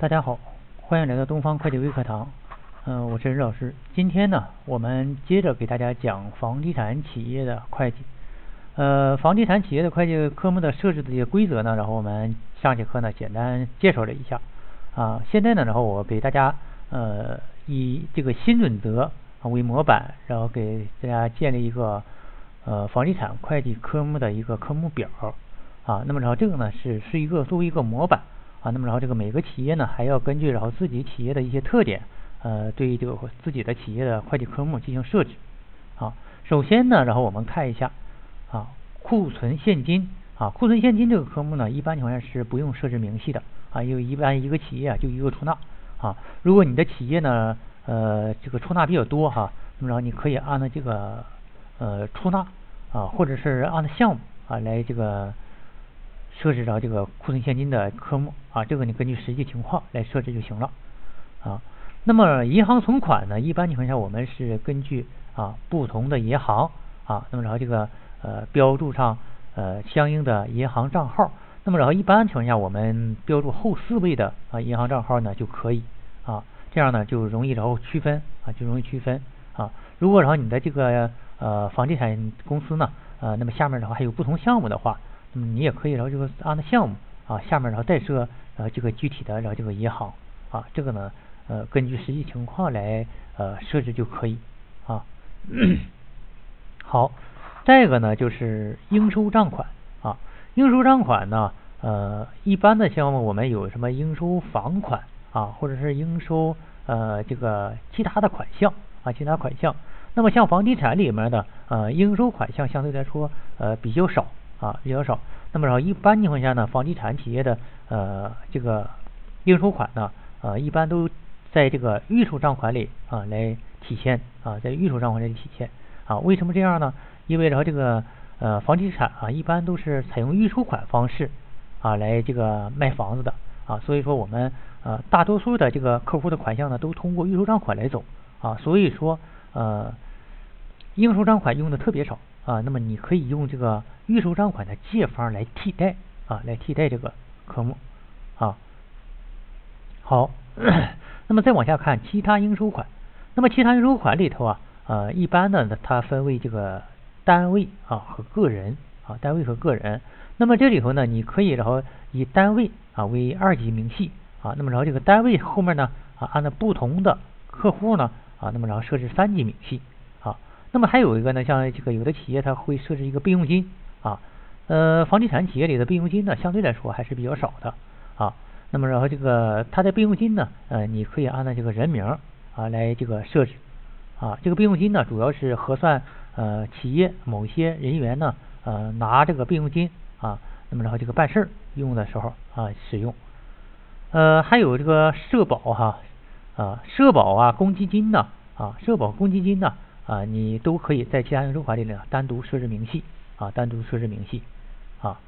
大家好，欢迎来到东方会计微课堂。嗯，我是任老师。今天呢，我们接着给大家讲房地产企业的会计。呃，房地产企业的会计科目的设置的一些规则呢，然后我们上节课呢简单介绍了一下。啊，现在呢，然后我给大家呃以这个新准则为模板，然后给大家建立一个呃房地产会计科目的一个科目表。啊，那么然后这个呢是是一个作为一个模板。啊，那么然后这个每个企业呢，还要根据然后自己企业的一些特点，呃，对于这个自己的企业的会计科目进行设置。好，首先呢，然后我们看一下啊，库存现金啊，库存现金这个科目呢，一般情况下是不用设置明细的啊，因为一般一个企业啊就一个出纳啊。如果你的企业呢，呃，这个出纳比较多哈，那么然后你可以按照这个呃出纳啊，或者是按照项目啊来这个。设置着这个库存现金的科目啊，这个你根据实际情况来设置就行了啊。那么银行存款呢，一般情况下我们是根据啊不同的银行啊，那么然后这个呃标注上呃相应的银行账号，那么然后一般情况下我们标注后四位的啊银行账号呢就可以啊，这样呢就容易然后区分啊就容易区分啊。如果然后你的这个呃房地产公司呢呃那么下面的话还有不同项目的话。那么你也可以，然后这个按照项目啊，下面然后再设呃这个具体的然后这个银行啊，这个呢呃根据实际情况来呃设置就可以啊。好，再一个呢就是应收账款啊，应收账款呢呃一般的项目我们有什么应收房款啊，或者是应收呃这个其他的款项啊，其他款项。那么像房地产里面的呃应收款项相对来说呃比较少。啊，比较少。那么然后一般情况下呢，房地产企业的呃这个应收款呢，呃一般都在这个预收账款里啊来体现啊，在预收账款里体现啊。为什么这样呢？因为然后这个呃房地产啊一般都是采用预收款方式啊来这个卖房子的啊，所以说我们呃大多数的这个客户的款项呢都通过预收账款来走啊，所以说呃应收账款用的特别少。啊，那么你可以用这个预收账款的借方来替代啊，来替代这个科目啊。好，那么再往下看其他应收款。那么其他应收款里头啊，呃，一般呢它分为这个单位啊和个人啊，单位和个人。那么这里头呢，你可以然后以单位啊为二级明细啊，那么然后这个单位后面呢啊，按照不同的客户呢啊，那么然后设置三级明细。那么还有一个呢，像这个有的企业它会设置一个备用金啊，呃，房地产企业里的备用金呢，相对来说还是比较少的啊。那么然后这个它的备用金呢，呃，你可以按照这个人名啊来这个设置啊。这个备用金呢，主要是核算呃企业某些人员呢呃拿这个备用金啊，那么然后这个办事儿用的时候啊使用。呃，还有这个社保哈啊，社保啊，公积金呢啊，社保公积金呢。啊你都可以在其他应收款里呢单独设置明细啊，单独设置明细啊。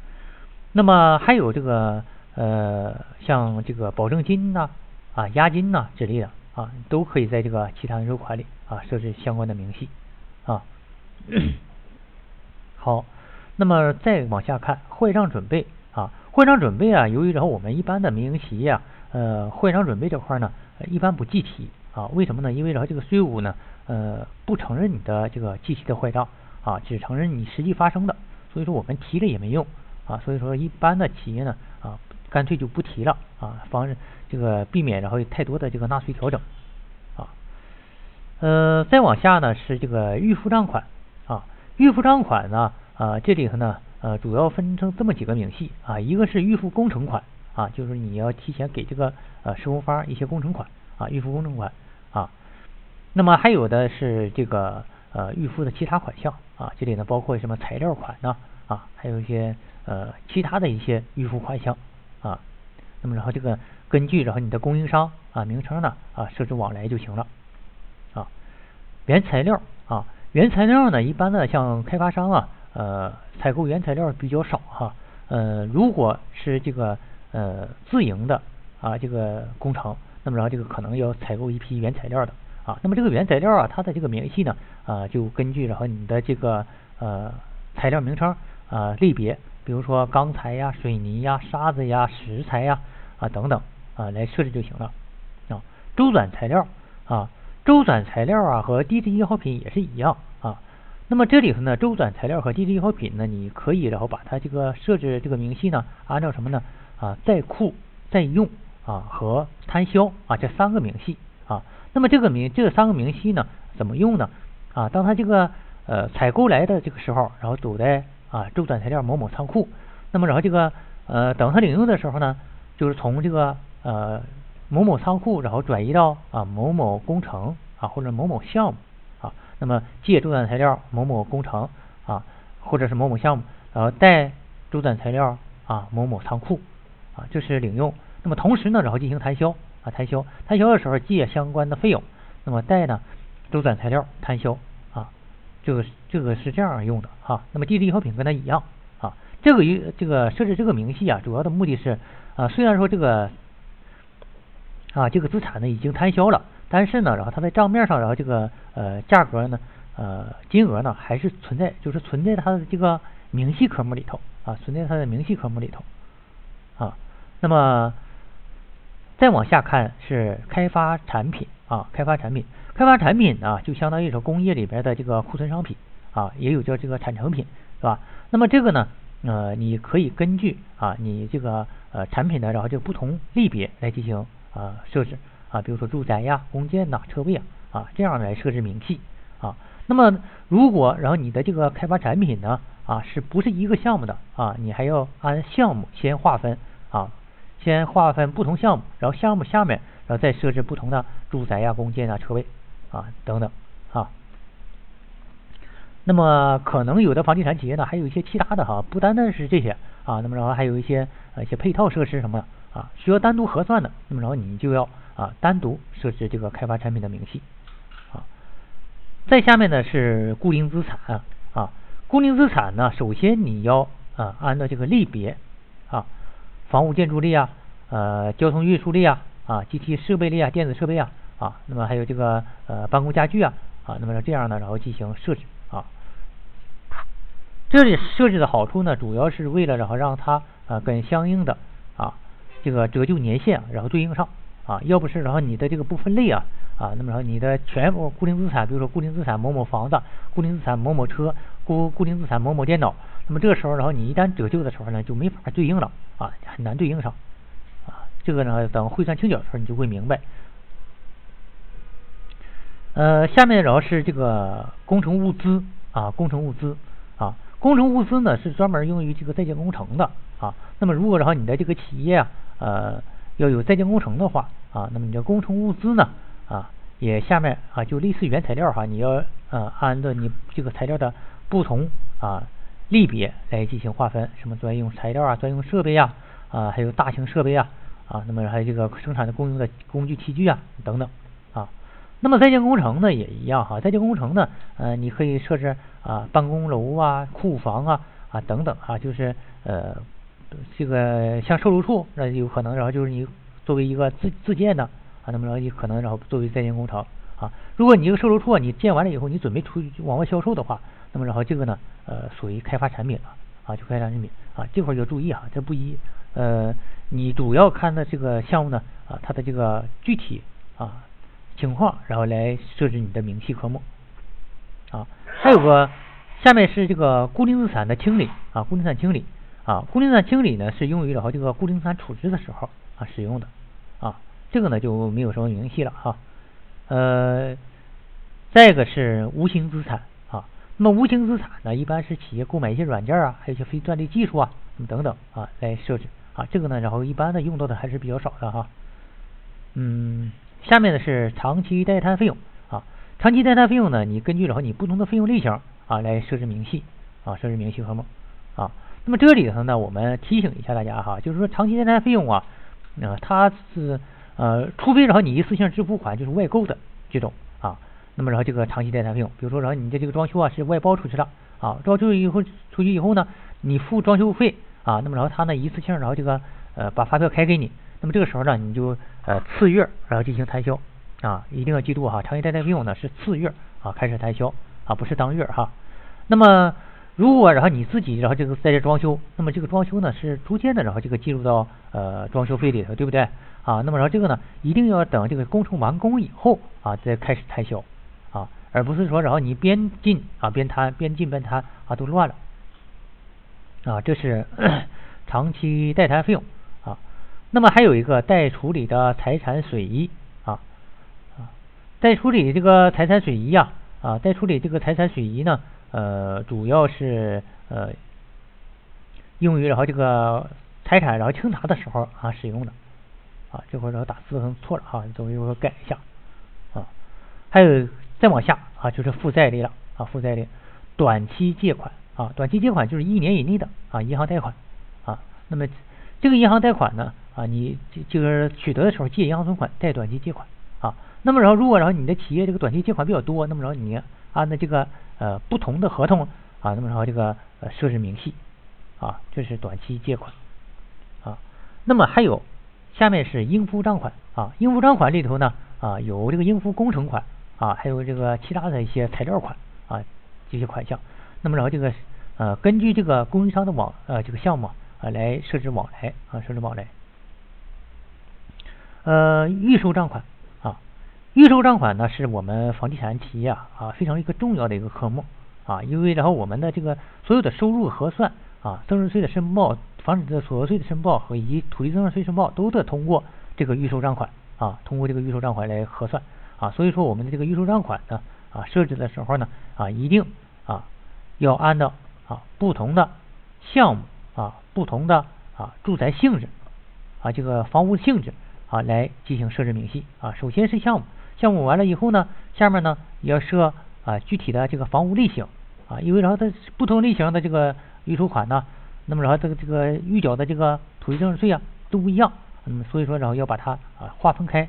那么还有这个呃，像这个保证金呐、啊押金呐之类的啊，都可以在这个其他应收款里啊设置相关的明细啊。好，那么再往下看坏账准备啊，坏账准备啊，由于然后我们一般的民营企业啊，呃，坏账准备这块呢，一般不计提啊，为什么呢？因为然后这个税务呢。呃，不承认你的这个计提的坏账啊，只承认你实际发生的，所以说我们提了也没用啊，所以说一般的企业呢啊，干脆就不提了啊，防止这个避免然后有太多的这个纳税调整啊。呃，再往下呢是这个预付账款啊，预付账款呢啊这里头呢呃主要分成这么几个明细啊，一个是预付工程款啊，就是你要提前给这个呃施工方一些工程款啊，预付工程款。那么还有的是这个呃预付的其他款项啊，这里呢包括什么材料款呢啊，还有一些呃其他的一些预付款项啊。那么然后这个根据然后你的供应商啊名称呢啊设置往来就行了啊。原材料啊，原材料呢一般呢像开发商啊呃采购原材料比较少哈呃如果是这个呃自营的啊这个工程，那么然后这个可能要采购一批原材料的。啊，那么这个原材料啊，它的这个明细呢，啊，就根据然后你的这个呃材料名称啊类别，比如说钢材呀、水泥呀、沙子呀、石材呀啊等等啊来设置就行了啊。周转材料啊，周转材料啊和低值易耗品也是一样啊。那么这里头呢，周转材料和低值易耗品呢，你可以然后把它这个设置这个明细呢，按照什么呢啊在库在用啊和摊销啊这三个明细啊。那么这个明这三个明细呢怎么用呢？啊？当它这个呃采购来的这个时候，然后堵在啊周转材料某某仓库，那么然后这个呃等它领用的时候呢，就是从这个呃某某仓库然后转移到啊某某工程啊或者某某项目啊，那么借周转材料某某工程啊或者是某某项目，然后带周转材料啊某某仓库啊这是领用，那么同时呢然后进行摊销。啊摊销。摊销的时候借相关的费用，那么贷呢周转材料摊销啊。这个这个是这样用的哈，那么低值易耗品跟它一样啊，这个一这个设置这个明细啊，主要的目的是啊，虽然说这个啊这个资产呢已经摊销了，但是呢，然后它在账面上，然后这个呃价格呢呃金额呢还是存在，就是存在它的这个明细科目里头啊，存在它的明细科目里头啊，那么再往下看是开发产品啊，开发产品。开发产品呢，就相当于说工业里边的这个库存商品啊，也有叫这个产成品，是吧？那么这个呢，呃，你可以根据啊，你这个呃产品的然后这个不同类别来进行啊设置啊，比如说住宅呀、工建呐、车位啊啊这样来设置明细啊。那么如果然后你的这个开发产品呢啊是不是一个项目的啊，你还要按项目先划分啊，先划分不同项目，然后项目下面然后再设置不同的住宅呀、公建啊、车位。啊，等等啊，那么可能有的房地产企业呢，还有一些其他的哈，不单单是这些啊，那么然后还有一些呃一些配套设施什么的啊，需要单独核算的，那么然后你就要啊单独设置这个开发产品的明细啊。再下面呢是固定资产啊，固定资产呢，首先你要啊按照这个类别啊，房屋建筑类啊，呃交通运输类啊，啊机器设备类啊，电子设备啊。啊，那么还有这个呃办公家具啊，啊，那么这样呢，然后进行设置啊。这里设置的好处呢，主要是为了然后让它啊跟相应的啊这个折旧年限然后对应上啊，要不是然后你的这个不分类啊啊，那么然后你的全部固定资产，比如说固定资产某某房子，固定资产某某车，固固定资产某某电脑，那么这个时候然后你一旦折旧的时候呢，就没法对应了啊，很难对应上啊。这个呢，等汇算清缴的时候你就会明白。呃，下面主要是这个工程物资啊，工程物资啊，工程物资呢是专门用于这个在建工程的啊。那么如果然后你的这个企业啊，呃，要有在建工程的话啊，那么你的工程物资呢啊，也下面啊就类似原材料哈，你要呃按照你这个材料的不同啊类别来进行划分，什么专用材料啊、专用设备啊啊，还有大型设备啊啊，那么还有这个生产的公用的工具器具啊等等。啊那么在建工程呢也一样哈，在建工程呢，呃，你可以设置啊办公楼啊、库房啊啊等等啊，就是呃这个像售楼处，那有可能然后就是你作为一个自自建的啊，那么然后你可能然后作为在建工程啊，如果你这个售楼处啊你建完了以后，你准备出去往外销售的话，那么然后这个呢呃属于开发产品了啊，就开发产品啊，这块要注意啊，这不一呃你主要看的这个项目呢啊它的这个具体啊。情况，然后来设置你的明细科目啊。还有个，下面是这个固定资产的清理啊，固定资产清理啊，固定资产清理呢是用于然后这个固定资产处置的时候啊使用的啊。这个呢就没有什么明细了哈。呃，再一个是无形资产。那么无形资产呢，一般是企业购买一些软件啊，还有一些非专利技术啊等等啊来设置啊。这个呢，然后一般的用到的还是比较少的哈。嗯。下面呢是长期待摊费用啊，长期待摊费用呢，你根据然后你不同的费用类型啊来设置明细啊，设置明细科目啊。那么这里头呢，我们提醒一下大家哈，就是说长期待摊费用啊，呃，它是呃，除非然后你一次性支付款就是外购的这种，那么然后这个长期待摊费用，比如说然后你的这个装修啊是外包出去了啊，装修以后出去以后呢，你付装修费啊，那么然后他呢一次性然后这个呃把发票开给你。那么这个时候呢，你就呃次月然后进行摊销啊，一定要记住哈，长期贷贷费用呢是次月啊开始摊销啊，不是当月哈。那么如果然后你自己然后这个在这装修，那么这个装修呢是逐渐的然后这个进入到呃装修费里头，对不对？啊，那么然后这个呢一定要等这个工程完工以后啊再开始摊销，而不是说然后你边进啊边摊边进边摊啊都乱了啊，这是 长期待摊费用啊。那么还有一个待处理的财产损益啊啊，待处理这个财产损益呀啊，待处理这个财产损益呢。呃，主要是呃用于然后这个财产然后清查的时候啊使用的啊，这会儿然后打字可能错了哈，你稍微我改一下啊。还有再往下啊，就是负债类了啊，负债类短期借款啊，短期借款就是一年以内的啊银行贷款啊。那么这个银行贷款呢啊，你这个取得的时候借银行存款贷短期借款啊。那么然后如果然后你的企业这个短期借款比较多，那么然后你按照这个呃，不同的合同啊，那么然后这个呃设置明细啊，这是短期借款啊。那么还有下面是应付账款啊，应付账款里头呢啊有这个应付工程款啊，还有这个其他的一些材料款啊这些款项。那么然后这个呃根据这个供应商的往呃这个项目啊来设置往来啊设置往来。呃预收账款啊。预收账款呢，是我们房地产企业啊非常一个重要的一个科目啊，因为然后我们的这个所有的收入核算啊，增值税的申报、房产的所得税的申报和以及土地增值税申报都得通过这个预收账款啊，通过这个预收账款来核算啊，所以说我们的这个预收账款呢啊设置的时候呢啊一定啊要按照啊不同的项目啊不同的啊住宅性质啊这个房屋性质啊来进行设置明细啊，首先是项目。项目完了以后呢，下面呢也要设啊具体的这个房屋类型啊，因为然后它不同类型的这个预收款呢，那么然后这个这个预缴的这个土地增值税啊都不一样，那么所以说然后要把它啊划分开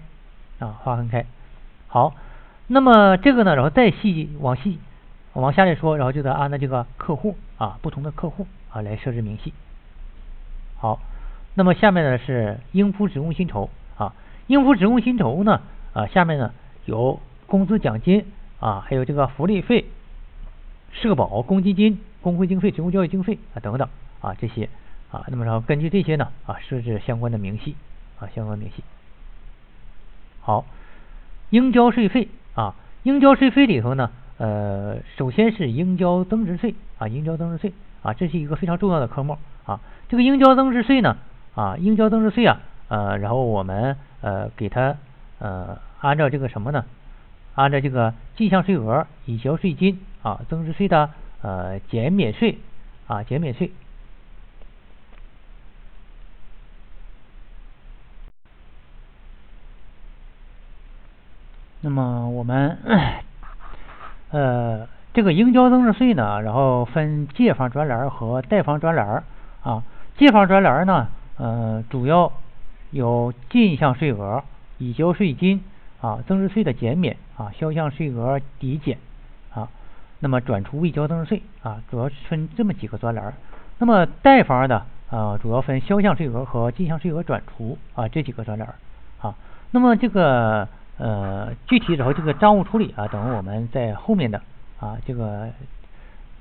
啊划分开。好，那么这个呢，然后再细往细往下来说，然后就得按照这个客户啊不同的客户啊来设置明细。好，那么下面呢是应付职工薪酬啊，应付职工薪酬呢啊下面呢。有工资奖金啊，还有这个福利费、社保、公积金、工会经费、职工教育经费啊等等啊这些啊，那么然后根据这些呢啊设置相关的明细啊相关明细。好，应交税费啊，应交税费里头呢呃首先是应交增值税啊应交增值税啊这是一个非常重要的科目啊这个应交增值税呢啊应交增值税啊呃然后我们呃给它呃。按照这个什么呢？按照这个进项税额、已交税金啊、增值税的呃减免税啊、减免税。那么我们 呃这个应交增值税呢，然后分借方专栏和贷方专栏啊。借方专栏呢，呃主要有进项税额、已交税金。啊，增值税的减免啊，销项税额抵减啊，那么转出未交增值税啊，主要分这么几个专栏。那么贷方的啊，主要分销项税额和进项税额转出啊这几个专栏啊。那么这个呃具体然后这个账务处理啊，等我们在后面的啊这个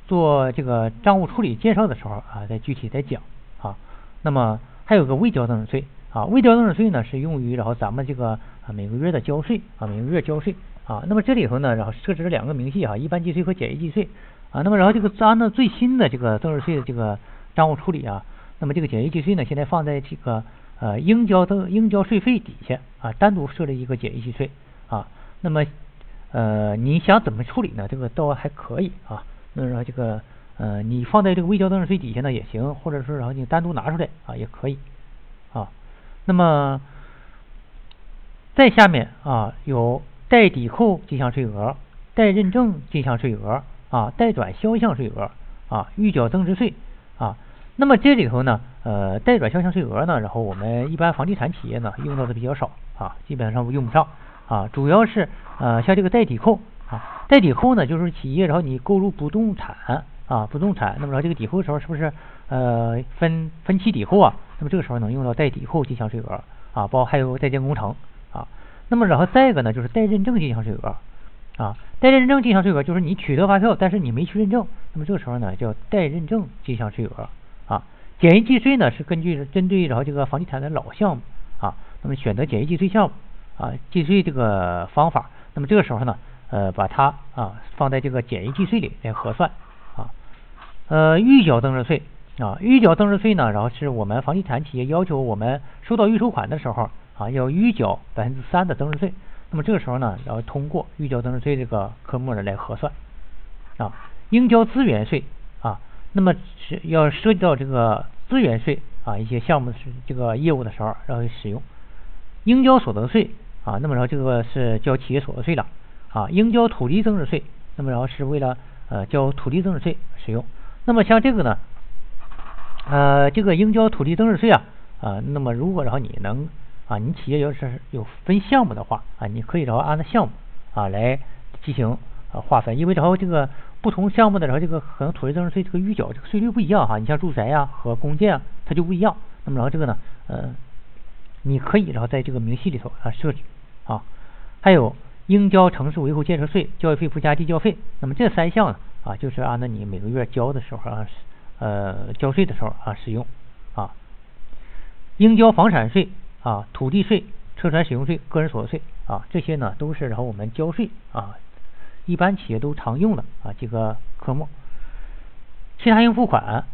做这个账务处理介绍的时候啊，再具体再讲啊。那么还有个未交增值税。啊，未交增值税呢是用于然后咱们这个啊每个月的交税啊每个月交税啊，那么这里头呢然后设置了两个明细啊，一般计税和简易计税啊，那么然后这个按照最新的这个增值税的这个账务处理啊，那么这个简易计税呢现在放在这个呃应交增应交税费底下啊，单独设立一个简易计税啊，那么呃你想怎么处理呢？这个倒还可以啊，那然后这个呃你放在这个未交增值税底下呢也行，或者说然后你单独拿出来啊也可以啊。那么，在下面啊有待抵扣进项税额、待认证进项税额啊、待转销项税额啊、预缴增值税啊。那么这里头呢，呃，代转销项税额呢，然后我们一般房地产企业呢用到的比较少啊，基本上用不上啊。主要是呃像这个代抵扣啊，代抵扣呢就是企业然后你购入不动产啊，不动产，那么然后这个抵扣的时候是不是呃分分期抵扣啊？那么这个时候能用到代抵扣进项税额啊，包括还有在建工程啊。那么然后再一个呢，就是代认证进项税额啊，代认证进项税额就是你取得发票，但是你没去认证，那么这个时候呢叫代认证进项税额。简易计税呢是根据针对然后这个房地产的老项目啊，那么选择简易计税项目啊，计税这个方法，那么这个时候呢呃把它啊放在这个简易计税里来核算啊。呃，预缴增值税啊，预缴增值税呢，然后是我们房地产企业要求我们收到预收款的时候啊要预缴百分之三的增值税。那么这个时候呢，然后通过预缴增值税这个科目呢来核算啊，应交资源税啊，那么是要涉及到这个资源税啊一些项目是这个业务的时候，然后使用应交所得税啊，那么然后这个是交企业所得税了啊，应交土地增值税，那么然后是为了呃交土地增值税使用。那么像这个呢，呃这个应交土地增值税啊啊，那么如果然后你能。啊，你企业要是有分项目的话啊，你可以然后按照项目啊来进行呃划分，因为然后这个不同项目的然后这个可能土地增值税这个预缴这个税率不一样哈，你像住宅呀和公建啊它就不一样。那么然后这个呢，呃，你可以然后在这个明细里头啊设置啊，还有应交城市维护建设税、教育费附加地交费，那么这三项呢啊就是按照你每个月交的时候啊呃交税的时候啊使用啊，应交房产税。啊，土地税、车船使用税、个人所得税啊，这些呢都是然后我们交税啊，一般企业都常用的啊几个科目。其他应付款，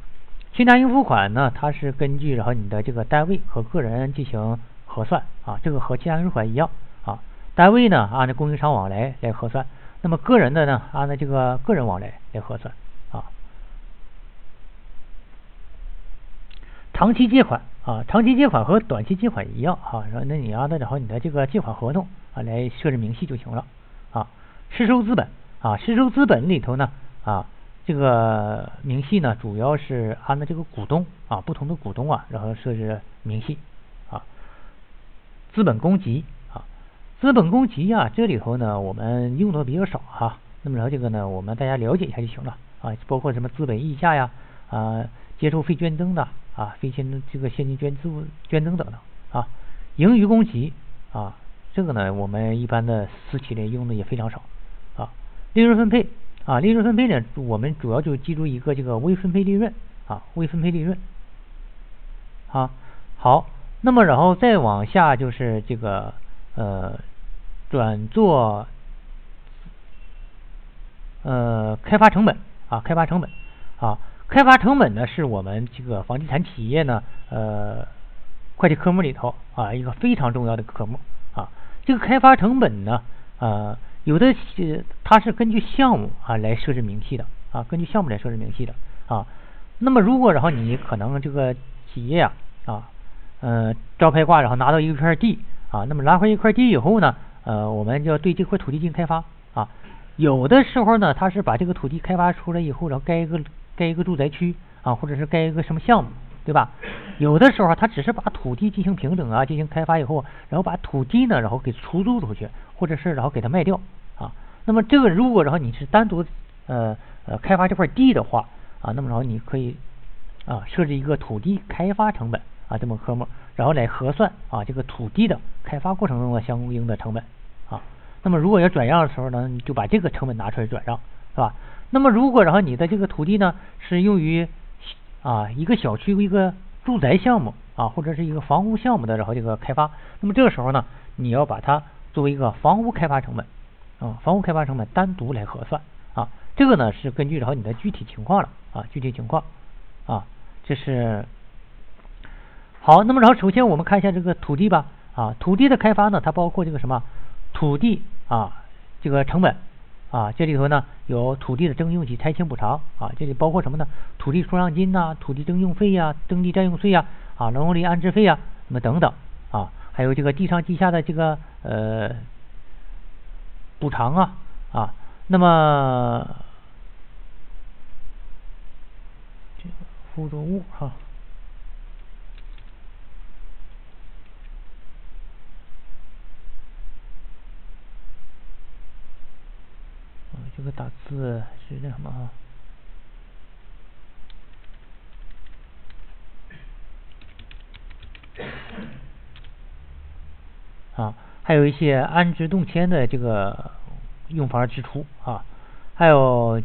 其他应付款呢，它是根据然后你的这个单位和个人进行核算啊，这个和其他应付款一样啊。单位呢按照供应商往来来核算，那么个人的呢按照这个个人往来来核算啊。长期借款。啊，长期借款和短期借款一样哈，然后那你按照然后你的这个借款合同啊来设置明细就行了啊。实收资本啊，实收资本里头呢啊，这个明细呢主要是按照这个股东啊不同的股东啊，然后设置明细啊。资本公积啊，资本公积啊这里头呢我们用的比较少哈，那么然后这个呢我们大家了解一下就行了啊，包括什么资本溢价呀啊，接受非捐赠的。啊，非现这个现金捐资捐赠等等啊，盈余公积啊，这个呢，我们一般的私企里用的也非常少。利润分配啊，利润分配呢，我们主要就记住一个这个未分配利润啊，未分配利润啊。好，那么然后再往下就是这个呃转做呃开发成本啊，开发成本啊。开发成本呢，是我们这个房地产企业呢，呃，会计科目里头啊一个非常重要的科目啊。这个开发成本呢，呃，有的是它是根据项目啊来设置明细的啊，根据项目来设置明细的啊。那么如果然后你可能这个企业啊啊，呃，招牌挂然后拿到一片地啊，那么拿回一块地以后呢，呃，我们就要对这块土地进行开发啊。有的时候呢，他是把这个土地开发出来以后，然后盖一个。盖一个住宅区啊，或者是盖一个什么项目，对吧？有的时候他只是把土地进行平整啊，进行开发以后，然后把土地呢，然后给出租出去，或者是然后给它卖掉啊。那么这个如果然后你是单独呃呃开发这块地的话啊，那么然后你可以啊设置一个土地开发成本啊这么科目，然后来核算啊这个土地的开发过程中的相应的成本啊。那么如果要转让的时候呢，你就把这个成本拿出来转让，是吧？那么如果然后你的这个土地呢是用于啊一个小区一个住宅项目啊或者是一个房屋项目的然后这个开发，那么这个时候呢你要把它作为一个房屋开发成本啊房屋开发成本单独来核算啊这个呢是根据然后你的具体情况了啊具体情况啊这是好那么然后首先我们看一下这个土地吧啊土地的开发呢它包括这个什么土地啊这个成本。啊，这里头呢有土地的征用及拆迁补偿啊，这里包括什么呢？土地出让金呐，土地征用费呀，征地占用税呀，啊，农林安置费呀，那么等等啊，还有这个地上地下的这个呃补偿啊啊，那么这个附着物哈。这个打字是那什么啊？啊，还有一些安置动迁的这个用房支出啊，还有，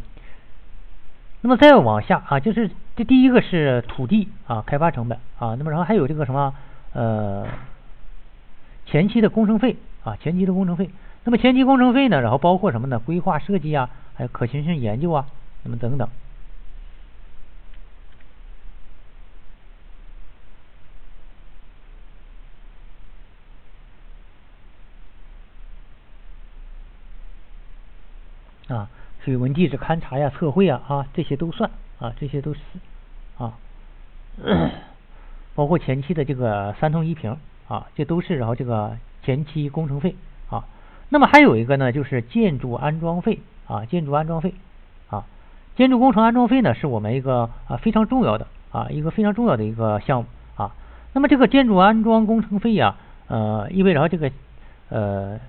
那么再往下啊，就是这第一个是土地啊开发成本啊，那么然后还有这个什么呃前期的工程费啊前期的工程费，那么前期工程费呢，然后包括什么呢？规划设计啊，还有可行性研究啊，那么等等。啊，水文地质勘察呀、测绘啊，啊，这些都算啊，这些都是啊，包括前期的这个三通一平啊，这都是然后这个前期工程费啊。那么还有一个呢，就是建筑安装费啊，建筑安装费啊，建筑工程安装费呢，是我们一个啊非常重要的啊一个非常重要的一个项目啊。那么这个建筑安装工程费呀，呃，意味着这个呃。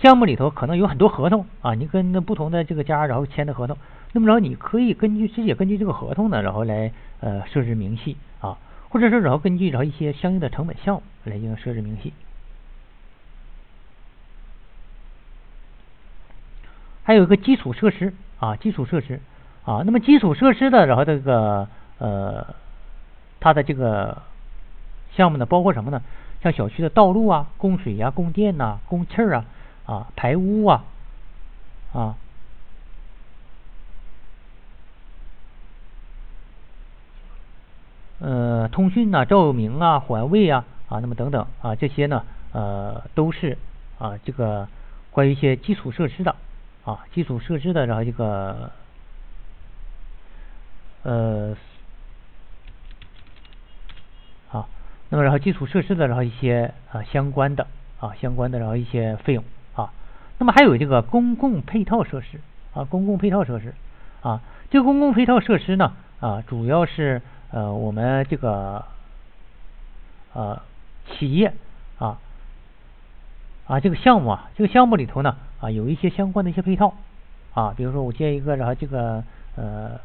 项目里头可能有很多合同啊，你跟那不同的这个家然后签的合同，那么然后你可以根据直接根据这个合同呢，然后来呃设置明细啊，或者说然后根据然后一些相应的成本项目来进行设置明细。还有一个基础设施啊，基础设施啊，那么基础设施的然后这个呃它的这个项目呢，包括什么呢？像小区的道路啊、供水呀、供电呐、供气儿啊。啊，排污啊，啊，呃，通讯呐，照明啊，环卫啊，啊，那么等等啊，这些呢，呃，都是啊，这个关于一些基础设施的啊，基础设施的，然后这个呃，啊，那么然后基础设施的，然后一些啊相关的啊相关的，然后一些费用。那么还有这个公共配套设施啊，公共配套设施啊，这个公共配套设施呢啊，主要是呃我们这个呃企业啊啊这个项目啊，这个项目里头呢啊有一些相关的一些配套啊，比如说我建一个然后这个呃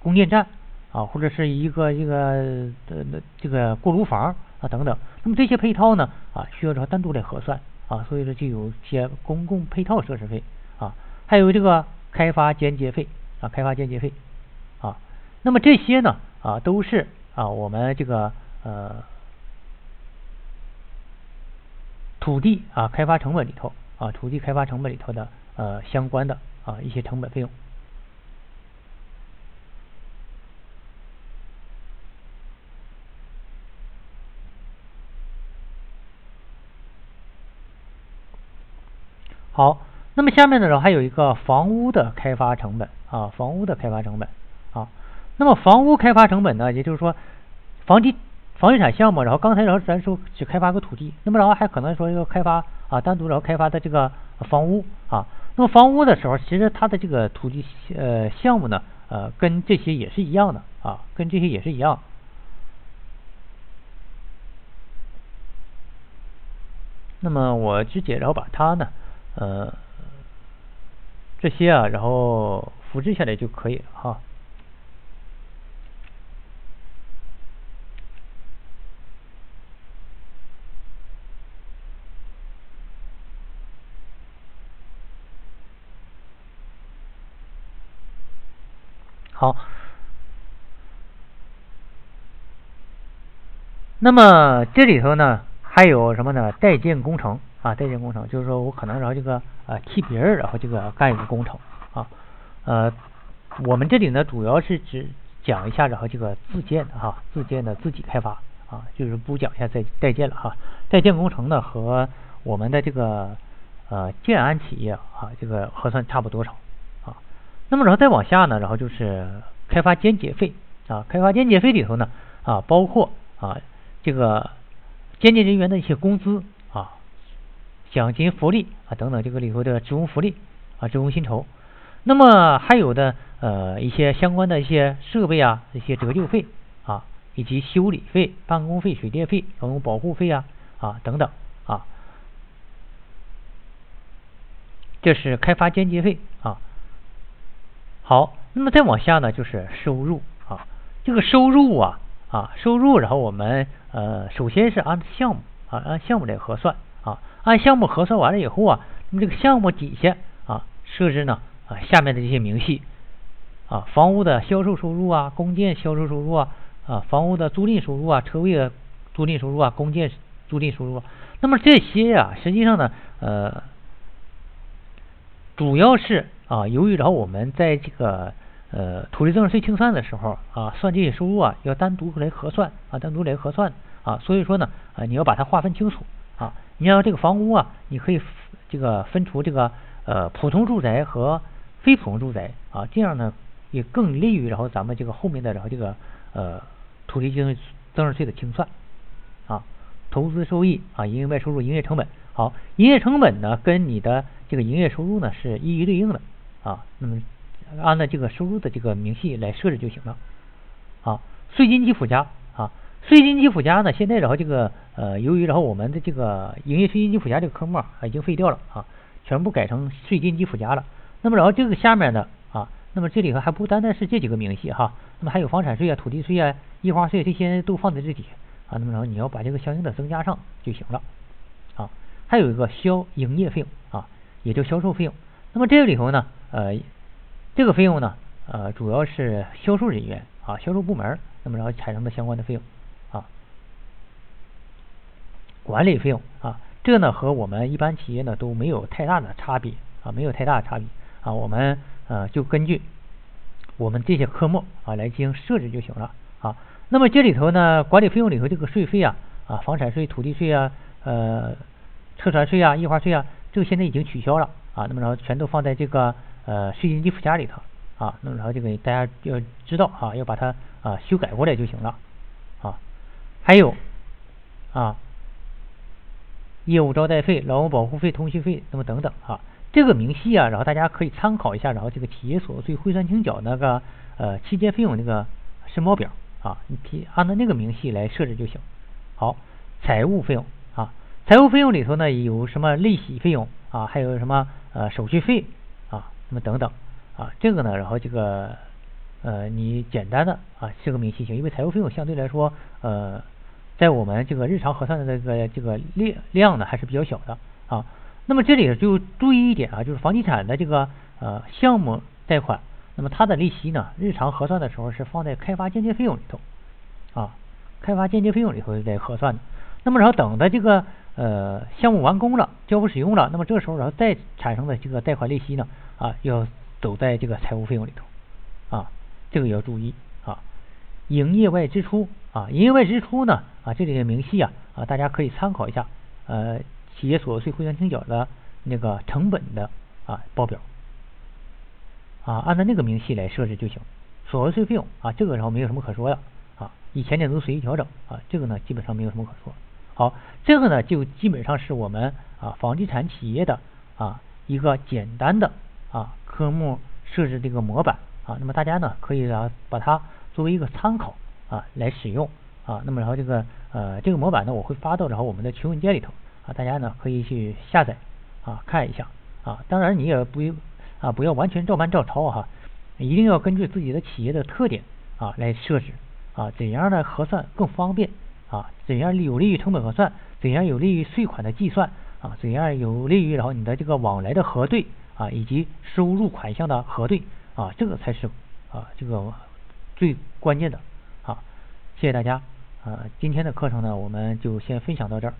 供电站啊，或者是一个一个呃这个锅炉房啊等等，那么这些配套呢啊需要着单独来核算。啊，所以说就有些公共配套设施费啊，还有这个开发间接费啊，开发间接费啊，那么这些呢啊都是啊我们这个呃土地啊开发成本里头啊土地开发成本里头的呃相关的啊一些成本费用。好，那么下面的时候还有一个房屋的开发成本啊，房屋的开发成本啊。那么房屋开发成本呢，也就是说，房地房地产项目，然后刚才然后咱说只开发个土地，那么然后还可能说要开发啊，单独然后开发的这个房屋啊。那么房屋的时候，其实它的这个土地呃项目呢，呃，跟这些也是一样的啊，跟这些也是一样。那么我直接然后把它呢。呃，这些啊，然后复制下来就可以了哈。好，那么这里头呢，还有什么呢？代建工程。啊，代建工程就是说我可能然后这个呃替别人然后这个干一个工程啊，呃，我们这里呢主要是指讲一下然后这个自建的哈，自建的自己开发啊，就是不讲一下再代建了哈。代建工程呢和我们的这个呃建安企业啊这个核算差不多少啊。那么然后再往下呢，然后就是开发间接费啊，开发间接费里头呢啊包括啊这个间接人员的一些工资。奖金福利啊等等，这个里头的职工福利啊，职工薪酬，那么还有的呃一些相关的一些设备啊，一些折旧费啊，以及修理费、办公费、水电费、劳动保护费啊啊等等啊，这是开发间接费啊。好，那么再往下呢，就是收入啊，这个收入啊啊收入，然后我们呃首先是按项目啊按项目来核算。啊，按项目核算完了以后啊，那么这个项目底下啊设置呢啊下面的这些明细啊房屋的销售收入啊公建销售收入啊啊房屋的租赁收入啊车位的租赁收入啊公建租赁收入，那么这些呀实际上呢呃主要是啊由于然后我们在这个呃土地增值税清算的时候啊算这些收入啊要单独来核算啊单独来核算啊所以说呢啊你要把它划分清楚啊你要这个房屋啊你可以这个分出这个呃普通住宅和非普通住宅啊这样呢也更利于然后咱们这个后面的然后这个呃土地增增值税的清算啊投资收益啊营业外收入营业成本。好营业成本呢跟你的这个营业收入呢是一一对应的啊那么按照这个收入的这个明细来设置就行了。啊税金及附加税金及附加呢现在然后这个呃由于然后我们的这个营业税金及附加这个科目啊已经废掉了啊全部改成税金及附加了。那么然后这个下面的啊那么这里头还不单单是这几个明细哈那么还有房产税啊土地税啊印花税这些都放在这底下啊那么然后你要把这个相应的增加上就行了啊。还有一个销营业费用啊也就销售费用。那么这个里头呢呃这个费用呢，呃，主要是销售人员啊，销售部门那么然后产生的相关的费用，管理费用啊，这呢和我们一般企业呢都没有太大的差别啊，没有太大的差别啊，我们呃就根据我们这些科目啊来进行设置就行了啊。那么这里头呢，管理费用里头这个税费啊啊，房产税、土地税啊，呃，车船税啊、印花税啊，这个现在已经取消了啊，那么然后全都放在这个。呃，税金及附加里头啊，那么然后这个大家要知道啊，要把它啊修改过来就行了啊。还有啊，业务招待费、劳务保护费、通讯费，那么等等啊，这个明细啊，然后大家可以参考一下，然后这个企业所得税汇算清缴那个呃期间费用那个申报表啊，你提按照那个明细来设置就行。好，财务费用啊，财务费用里头呢有什么利息费用啊，还有什么呃手续费啊。那么等等啊，这个呢，然后这个呃，你简单的啊，这个明细行，因为财务费用相对来说呃，在我们这个日常核算的这个这个量量呢还是比较小的啊。那么这里就注意一点啊，就是房地产的这个呃项目贷款，那么它的利息呢，日常核算的时候是放在开发间接费用里头啊，开发间接费用里头来核算的。那么然后等的这个呃项目完工了，交付使用了，那么这个时候然后再产生的这个贷款利息呢？啊，要走在这个财务费用里头，啊，这个要注意。营业外支出啊，营业外支出呢啊，这里的明细啊啊，大家可以参考一下呃，企业所得税汇算清缴的那个成本的啊报表啊，按照那个明细来设置就行。所得税费用啊，这个然后没有什么可说的啊，以前点都随意调整啊，这个呢基本上没有什么可说。好，这个呢就基本上是我们啊房地产企业的啊一个简单的。啊，科目设置这个模板啊，那么大家呢可以啊把它作为一个参考啊来使用啊，那么然后这个呃这个模板呢我会发到然后我们的群文件里头啊，大家呢可以去下载啊看一下啊，当然你也不啊不要完全照搬照抄哈，一定要根据自己的企业的特点啊来设置啊，怎样的核算更方便啊，怎样有利于成本核算，怎样有利于税款的计算啊，怎样有利于然后你的这个往来的核对。啊，以及收入款项的核对啊，这个才是啊这个最关键的啊。谢谢大家啊，今天的课程呢，我们就先分享到这儿。